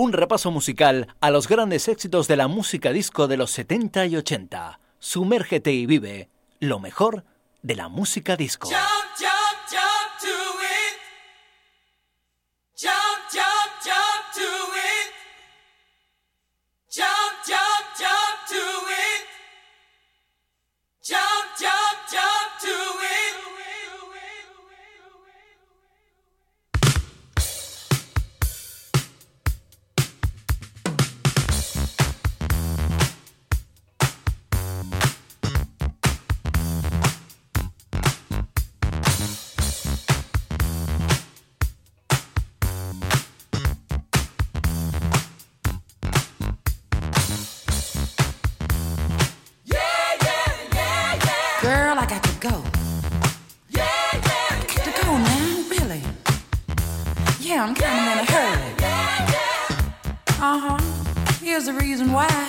Un repaso musical a los grandes éxitos de la música disco de los 70 y 80. Sumérgete y vive lo mejor de la música disco. Que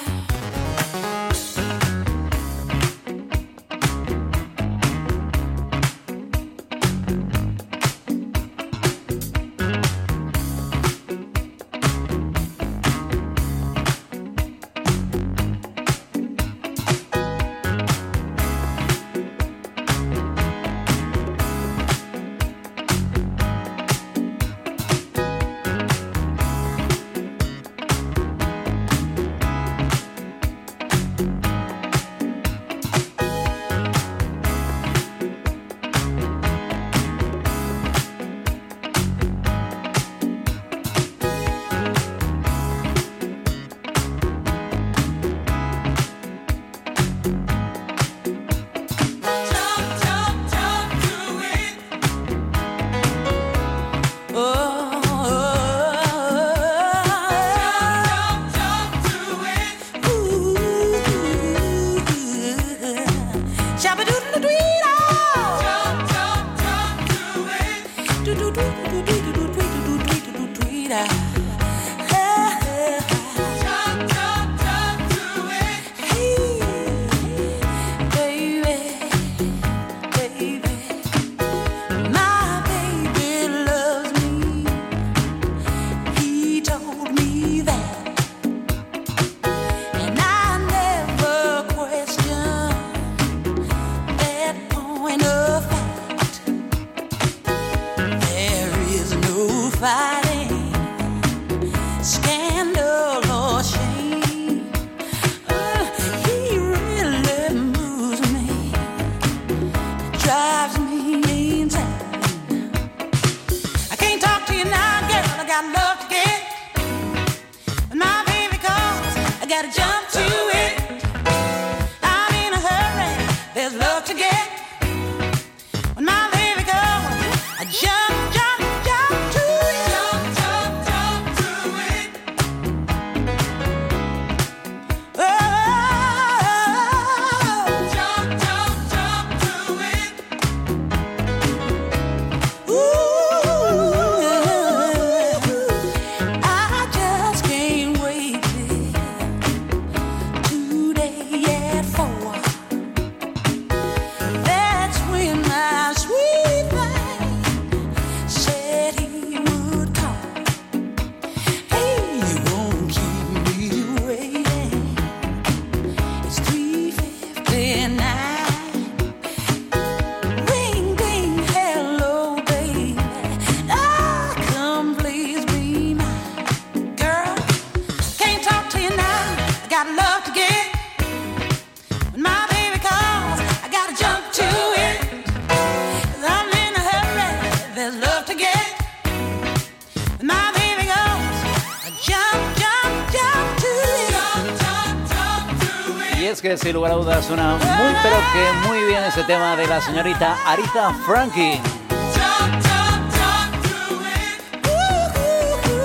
sin lugar a dudas suena muy pero que muy bien ese tema de la señorita Arita Frankie.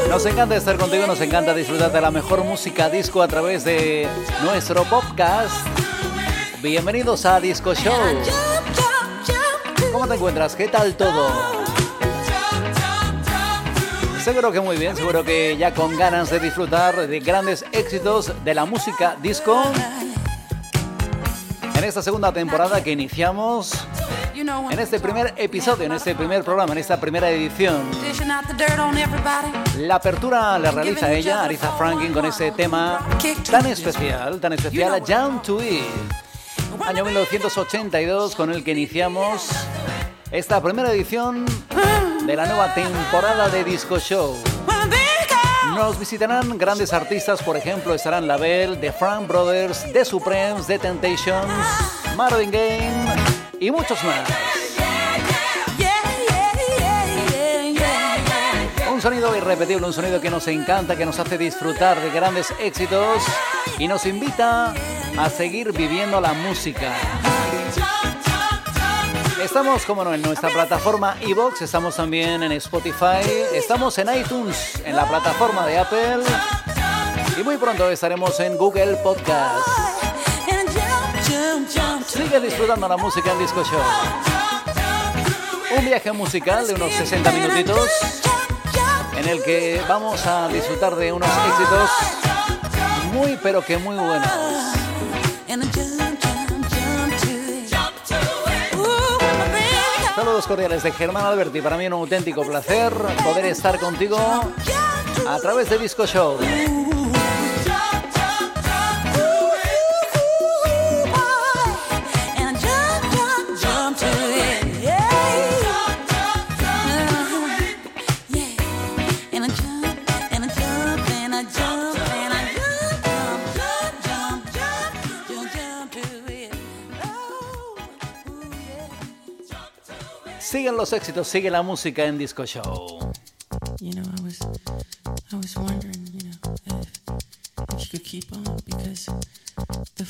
Nos encanta estar contigo, nos encanta disfrutar de la mejor música disco a través de nuestro podcast. Bienvenidos a Disco Show. ¿Cómo te encuentras? ¿Qué tal todo? Seguro que muy bien, seguro que ya con ganas de disfrutar de grandes éxitos de la música disco esta segunda temporada que iniciamos en este primer episodio, en este primer programa, en esta primera edición. La apertura la realiza ella, Aretha Franklin, con ese tema tan especial, tan especial, Jump to It. Año 1982 con el que iniciamos esta primera edición de la nueva temporada de Disco Show. Nos visitarán grandes artistas, por ejemplo, estarán Label, The Frank Brothers, The Supremes, The Temptations, Marvin Gaye y muchos más. Un sonido irrepetible, un sonido que nos encanta, que nos hace disfrutar de grandes éxitos y nos invita a seguir viviendo la música. Estamos, como no, en nuestra plataforma iBox, estamos también en Spotify, estamos en iTunes, en la plataforma de Apple y muy pronto estaremos en Google Podcast. Sigue disfrutando la música en Disco Show. Un viaje musical de unos 60 minutitos en el que vamos a disfrutar de unos éxitos muy pero que muy buenos. Saludos cordiales de Germán Alberti. Para mí un auténtico placer poder estar contigo a través de Disco Show. Siguen los éxitos, sigue la música en Disco Show. You know, I was, wondering, you know, if, you could keep on because the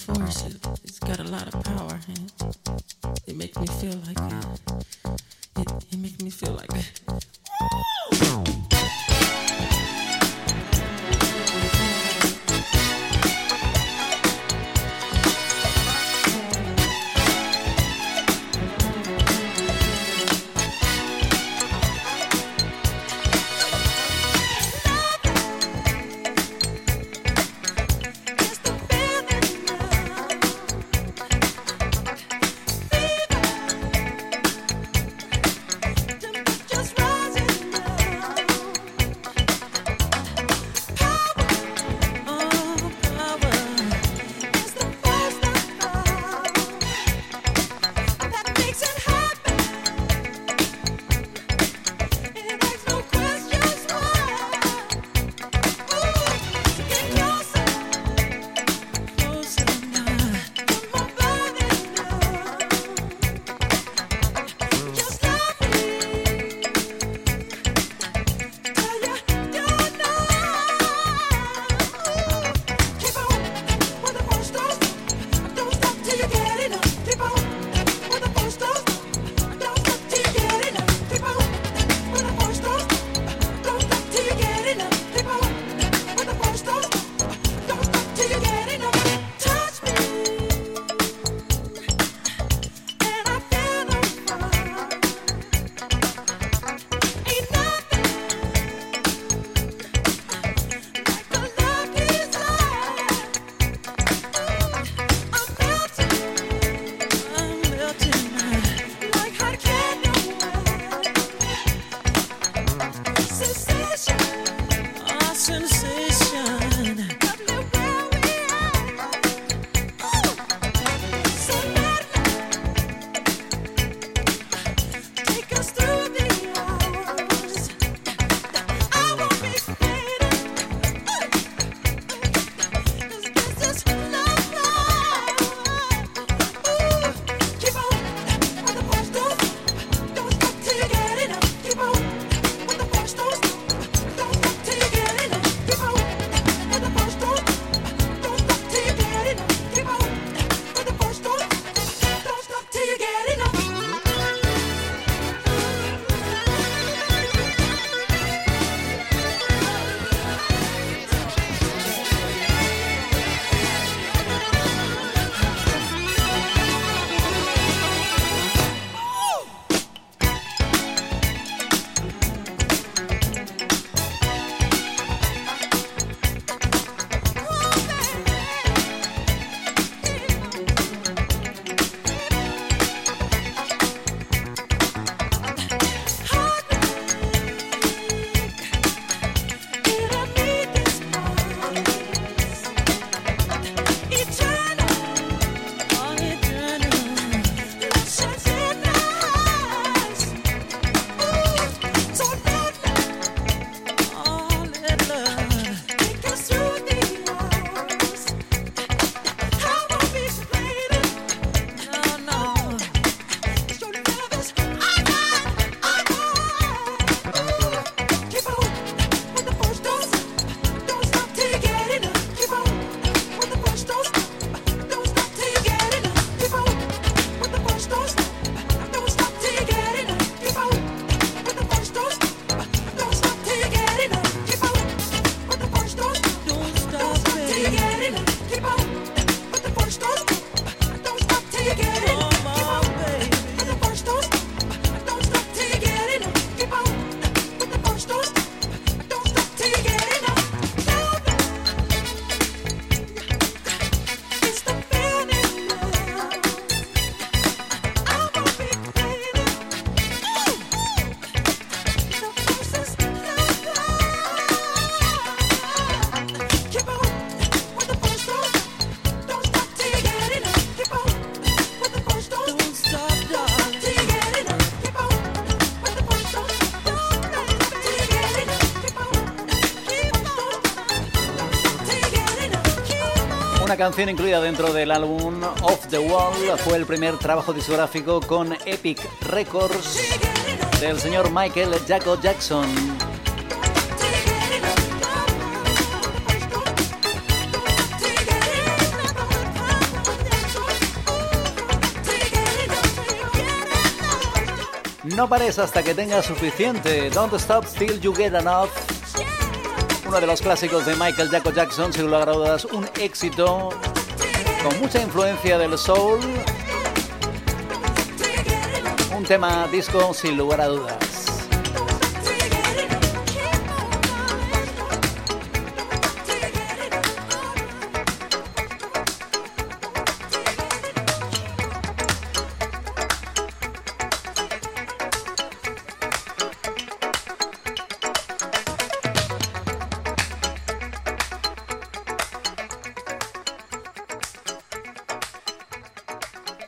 incluida dentro del álbum Off the Wall fue el primer trabajo discográfico con Epic Records del señor Michael Jaco Jackson. No pares hasta que tengas suficiente. Don't stop till you get enough. Uno de los clásicos de Michael Jackson, sin lugar a dudas, un éxito con mucha influencia del soul. Un tema disco sin lugar a dudas.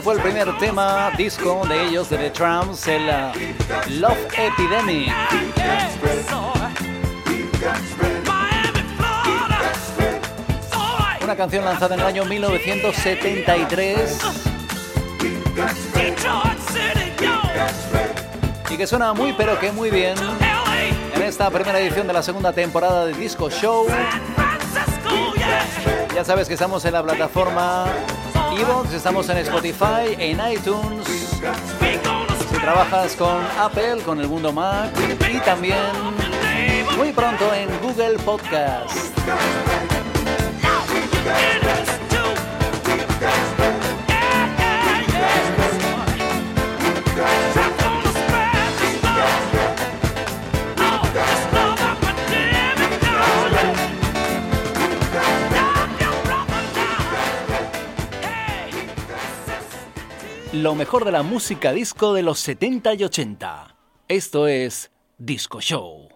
Fue el primer tema disco de ellos, de The Tramps, el uh, Love Epidemic. Una canción lanzada en el año 1973 y que suena muy pero que muy bien en esta primera edición de la segunda temporada de Disco Show. Ya sabes que estamos en la plataforma Evox, estamos en Spotify, en iTunes. Si trabajas con Apple, con el mundo Mac y también muy pronto en Google Podcast. Lo mejor de la música disco de los 70 y 80. Esto es Disco Show.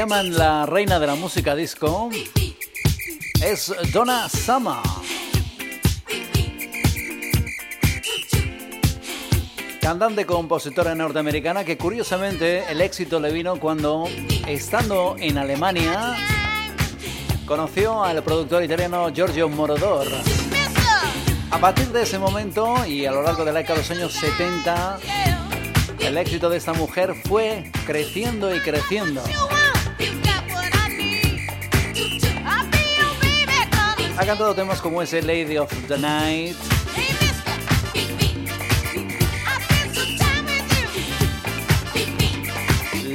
Llaman la reina de la música disco, es Donna Summer. Cantante compositora norteamericana que curiosamente el éxito le vino cuando, estando en Alemania, conoció al productor italiano Giorgio Morodor. A partir de ese momento y a lo largo de la década de los años 70, el éxito de esta mujer fue creciendo y creciendo. Ha cantado temas como ese Lady of the Night.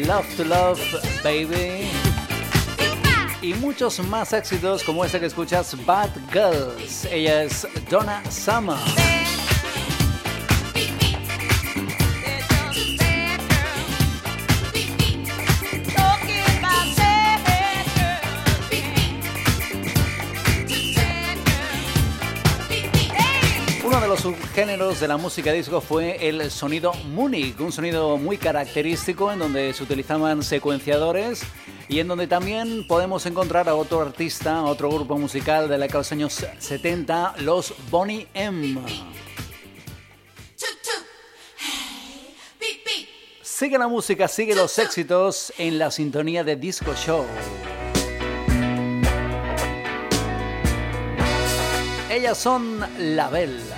Love to Love, Baby. Y muchos más éxitos como este que escuchas, Bad Girls. Ella es Donna Summer. Subgéneros de la música disco fue el sonido Munich, un sonido muy característico en donde se utilizaban secuenciadores y en donde también podemos encontrar a otro artista, otro grupo musical de la de los años 70, los Bonnie M. Sigue la música, sigue los éxitos en la sintonía de Disco Show. Ellas son La Bella.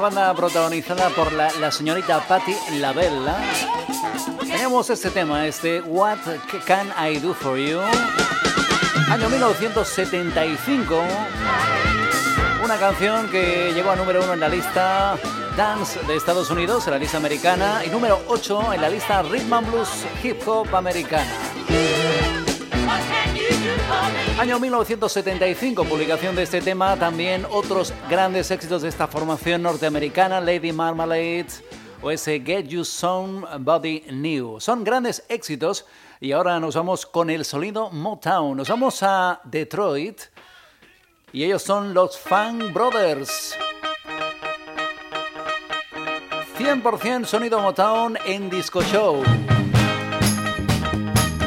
Banda protagonizada por la, señorita Patti LaBella. Tenemos este tema, este What Can I Do For You? Año 1975. Una canción que llegó a número uno en la lista Dance de Estados Unidos, en la lista americana, y número 8 en la lista Rhythm and Blues Hip Hop americana. Año 1975, publicación de este tema, también otros grandes éxitos de esta formación norteamericana, Lady Marmalade, o ese Get You Somebody New. Son grandes éxitos y ahora nos vamos con el sonido Motown. Nos vamos a Detroit y ellos son los Funk Brothers. 100% sonido Motown en Disco Show.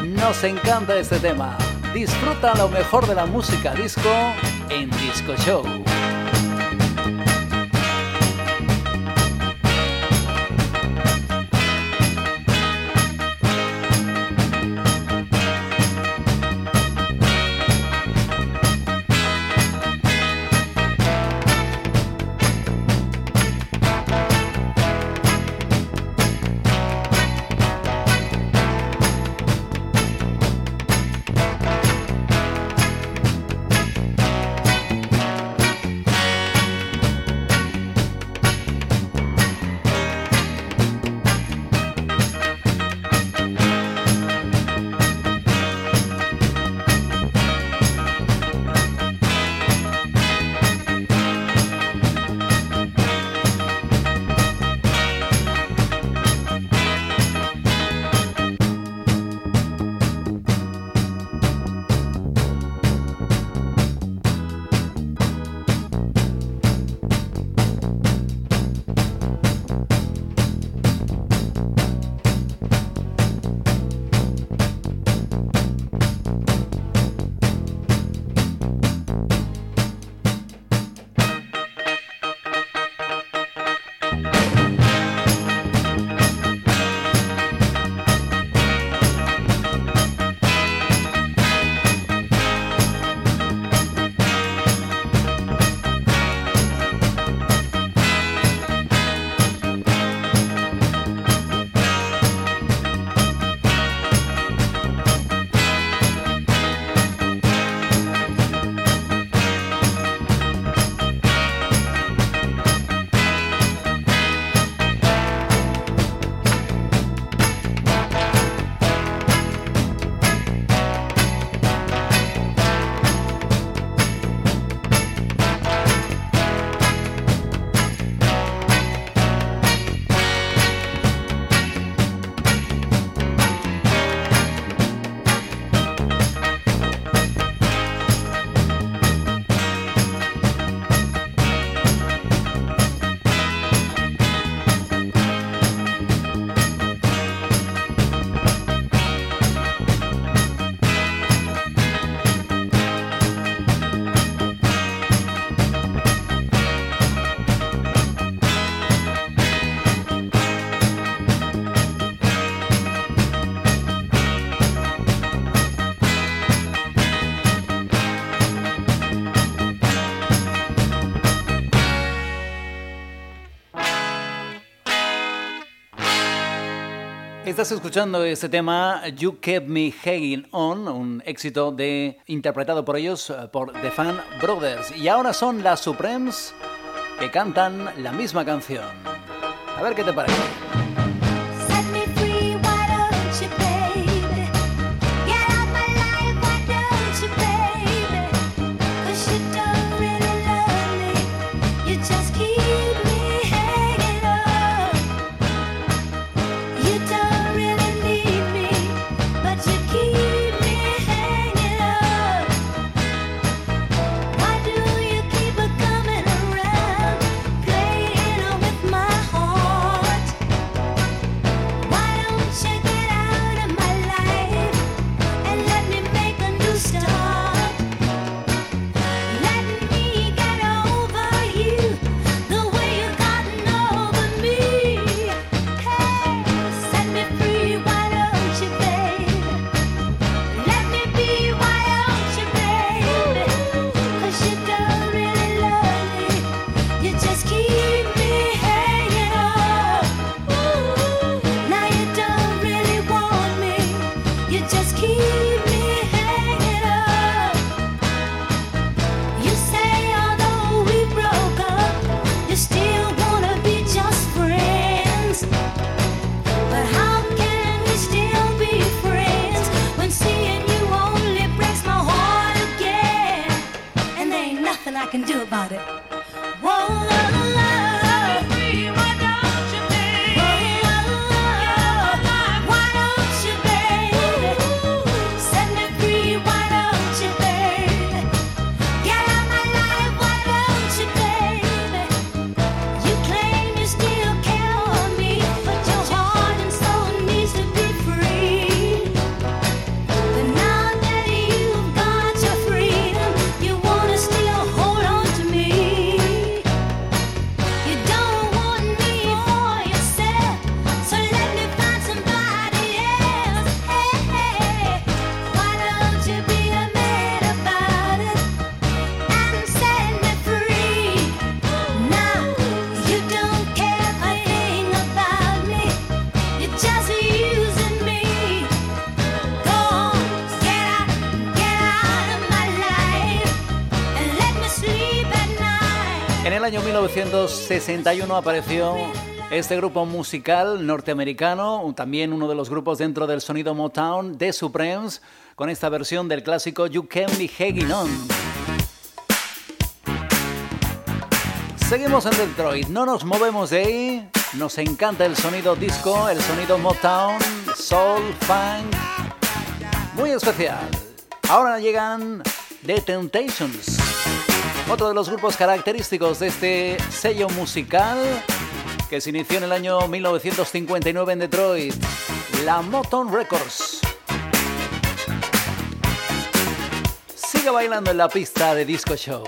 Nos encanta este tema. Disfruta lo mejor de la música disco en Disco Show. Estás escuchando este tema You Kept Me Hanging On, un éxito de, interpretado por ellos eh, por The Fan Brothers. Y ahora son las Supremes que cantan la misma canción. A ver qué te parece. 1961 apareció este grupo musical norteamericano, también uno de los grupos dentro del sonido Motown, The Supremes, con esta versión del clásico You Can Be Hanging On. Seguimos en Detroit, no nos movemos de ahí. Nos encanta el sonido disco, el sonido Motown, soul, funk. Muy especial. Ahora llegan The Temptations, otro de los grupos característicos de este sello musical que se inició en el año 1959 en Detroit, la Motown Records. Sigue bailando en la pista de Disco Show.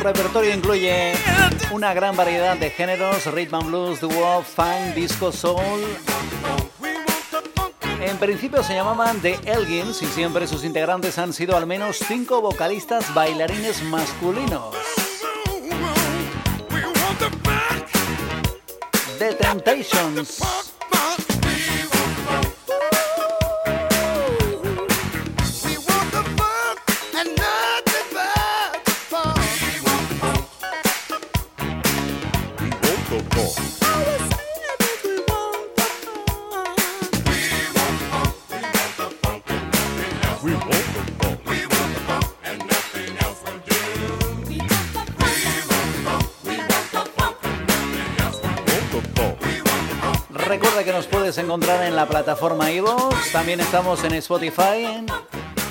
Repertorio incluye una gran variedad de géneros, rhythm and blues, doo funk, disco, soul. En principio se llamaban The Elgins y siempre sus integrantes han sido al menos cinco vocalistas bailarines masculinos. The Temptations. Encontrar en la plataforma iVoox. También estamos en Spotify,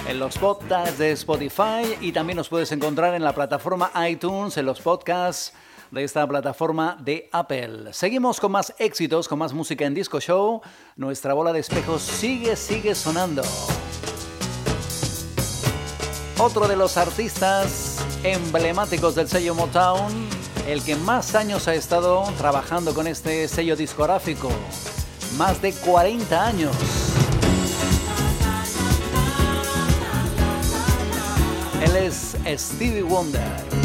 en, los podcasts de Spotify y también nos puedes encontrar en la plataforma iTunes, en los podcasts de esta plataforma de Apple. Seguimos con más éxitos, con más música en Disco Show. Nuestra bola de espejos sigue, sigue sonando. Otro de los artistas emblemáticos del sello Motown, el que más años ha estado trabajando con este sello discográfico más de 40 años. Él es Stevie Wonder.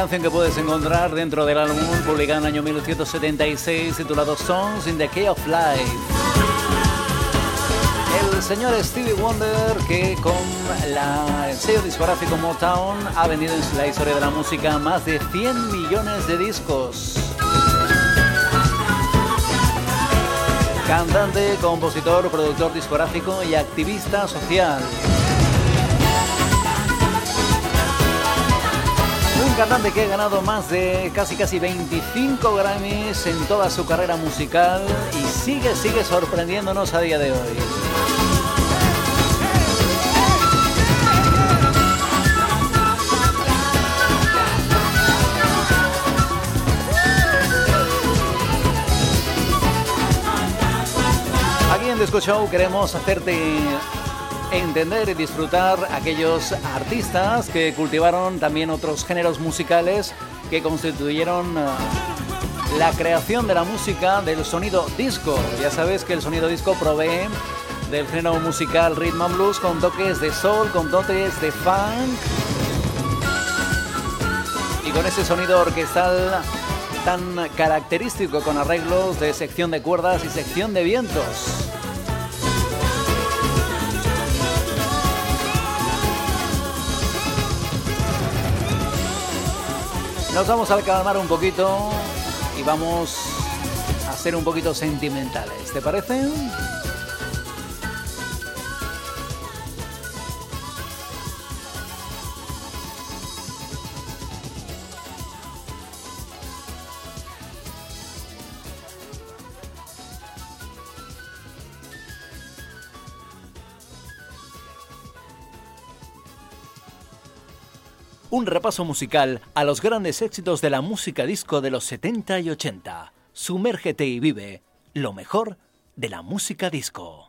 Canción que puedes encontrar dentro del álbum publicado en el año 1976 titulado Songs in the Key of Life. El señor Stevie Wonder que con el sello discográfico Motown ha vendido en la historia de la música más de 100 millones de discos. Cantante, compositor, productor discográfico y activista social. Cantante que ha ganado más de casi casi 25 Grammys en toda su carrera musical y sigue, sigue sorprendiéndonos a día de hoy. Disco Show queremos hacerte entender y disfrutar aquellos artistas que cultivaron también otros géneros musicales que constituyeron uh, la creación de la música del sonido disco. Ya sabes que el sonido disco provee del género musical rhythm and blues con toques de soul, con toques de funk y con ese sonido orquestal tan característico con arreglos de sección de cuerdas y sección de vientos. Nos vamos a calmar un poquito y vamos a ser un poquito sentimentales. ¿Te parece? Un repaso musical a los grandes éxitos de la música disco de los 70 y 80. Sumérgete y vive lo mejor de la música disco.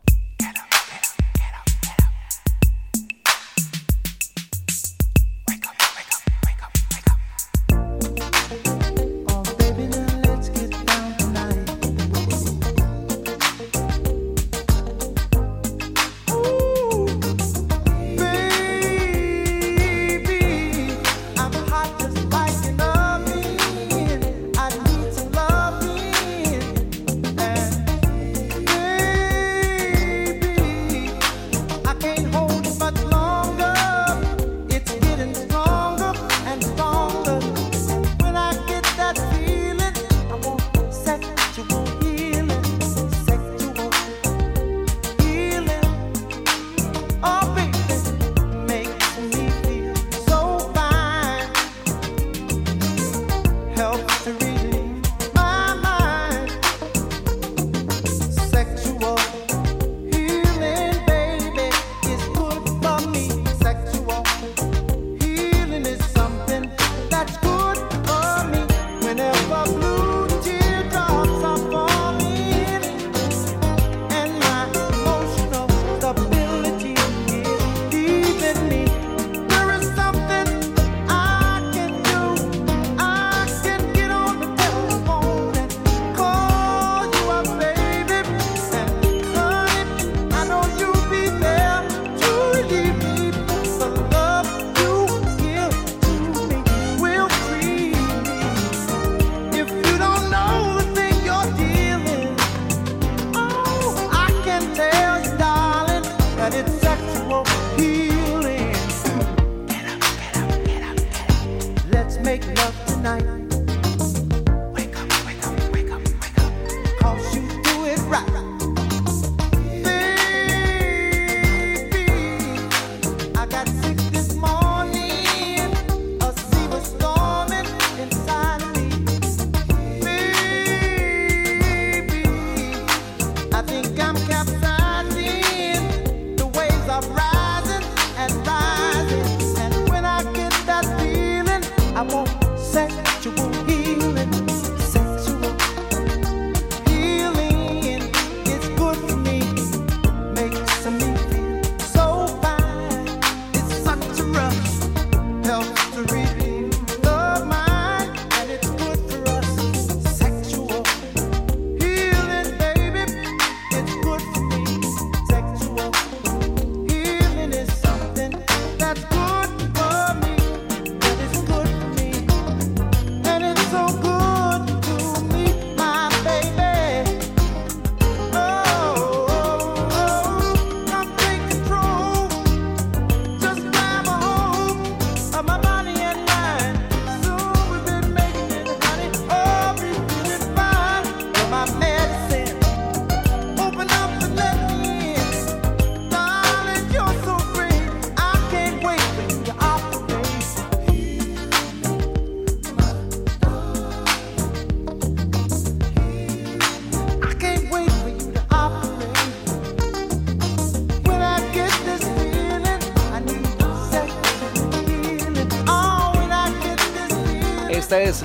homosexual.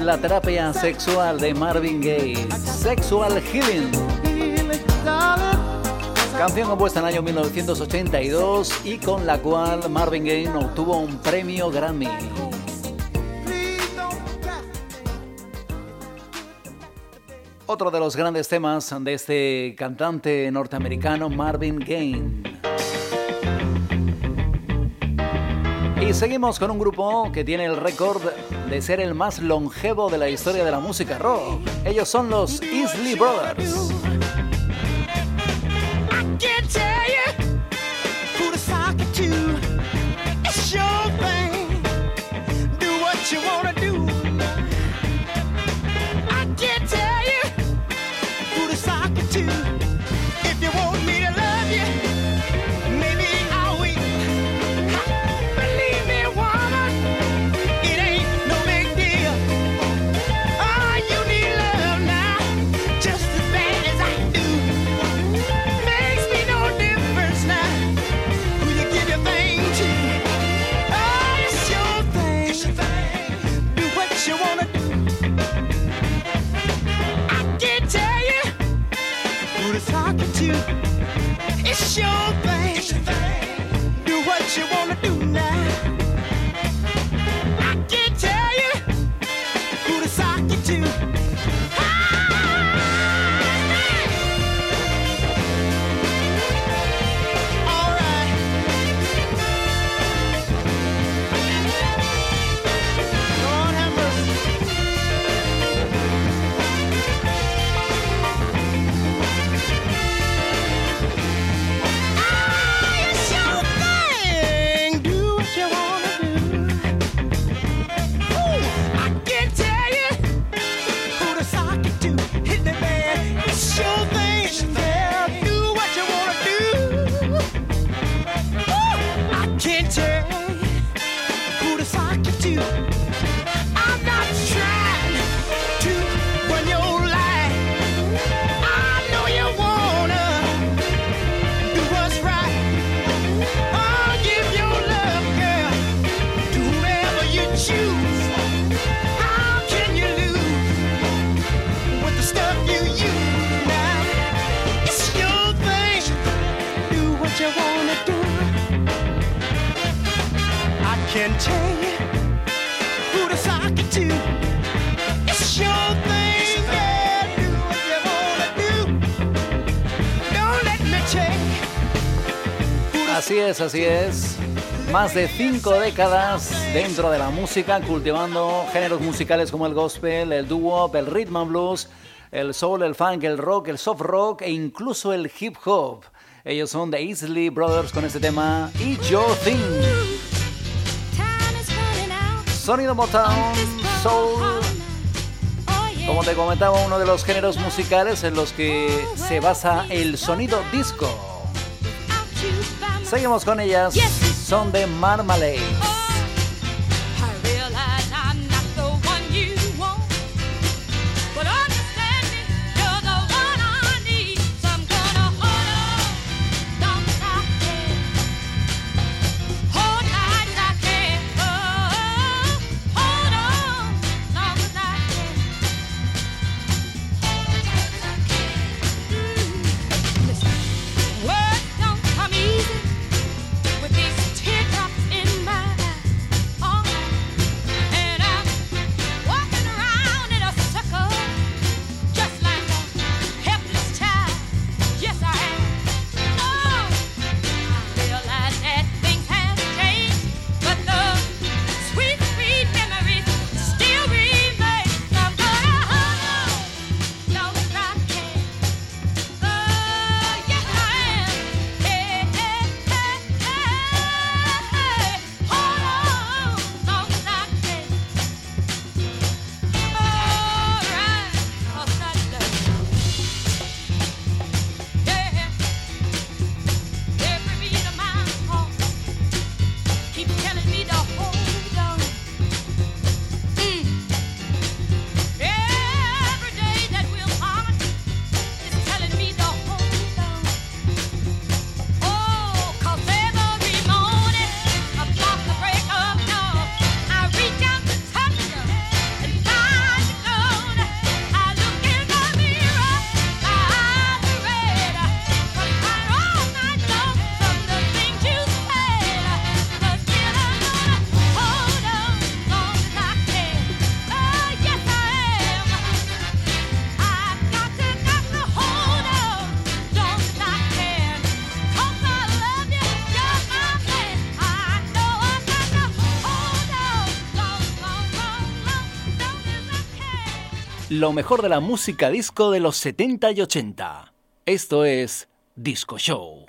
La terapia sexual de Marvin Gaye, Sexual Healing. Canción compuesta en el año 1982 y con la cual Marvin Gaye obtuvo un premio Grammy. Otro de los grandes temas de este cantante norteamericano Marvin Gaye. Y seguimos con un grupo que tiene el récord de ser el más longevo de la historia de la música rock. Ellos son los Isley Brothers. Así es, así es. Más de cinco décadas dentro de la música, cultivando géneros musicales como el gospel, el doo-wop, el rhythm and blues, el soul, el funk, el rock, el soft rock e incluso el hip hop. Ellos son The Easley Brothers con este tema Eat Your Thing. Sonido Motown, Soul. Como te comentaba, uno de los géneros musicales en los que se basa el sonido disco. Seguimos con ellas. Son de Marmalade. Lo mejor de la música disco de los 70 y 80. Esto es Disco Show.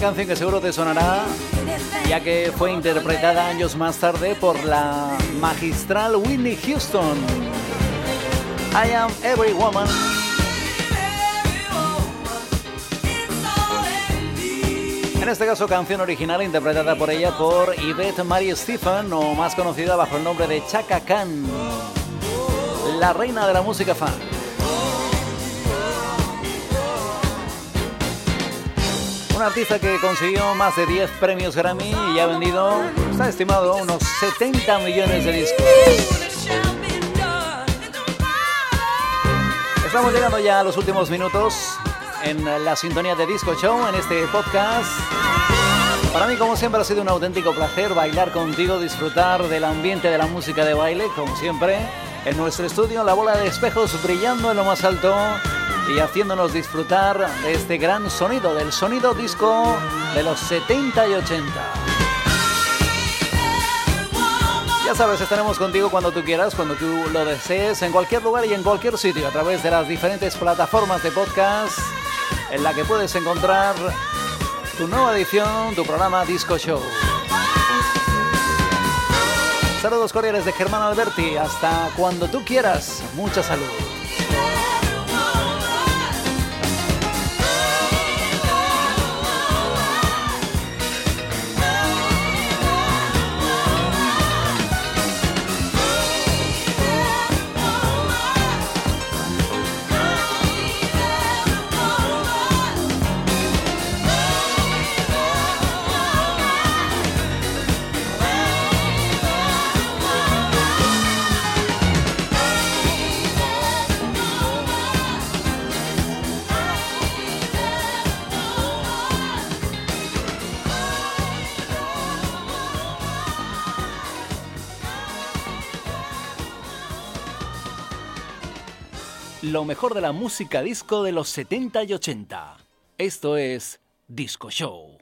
Canción que seguro te sonará, ya que fue interpretada años más tarde por la magistral Whitney Houston. I am every woman. En este caso, canción original interpretada por ella por Yvette Marie Stephen, o más conocida bajo el nombre de Chaka Khan, la reina de la música fan. Un artista que consiguió más de 10 premios Grammy y ha vendido, está estimado, unos 70 millones de discos. Estamos llegando ya a los últimos minutos en la sintonía de Disco Show, en este podcast. Para mí, como siempre, ha sido un auténtico placer bailar contigo, disfrutar del ambiente de la música de baile, como siempre. En nuestro estudio, la bola de espejos brillando en lo más alto y haciéndonos disfrutar de este gran sonido, del sonido disco de los 70 y 80. Ya sabes, estaremos contigo cuando tú quieras, cuando tú lo desees, en cualquier lugar y en cualquier sitio, a través de las diferentes plataformas de podcast en la que puedes encontrar tu nueva edición, tu programa Disco Show. Saludos cordiales de Germán Alberti, hasta cuando tú quieras, mucha salud. Lo mejor de la música disco de los 70 y 80. Esto es Disco Show.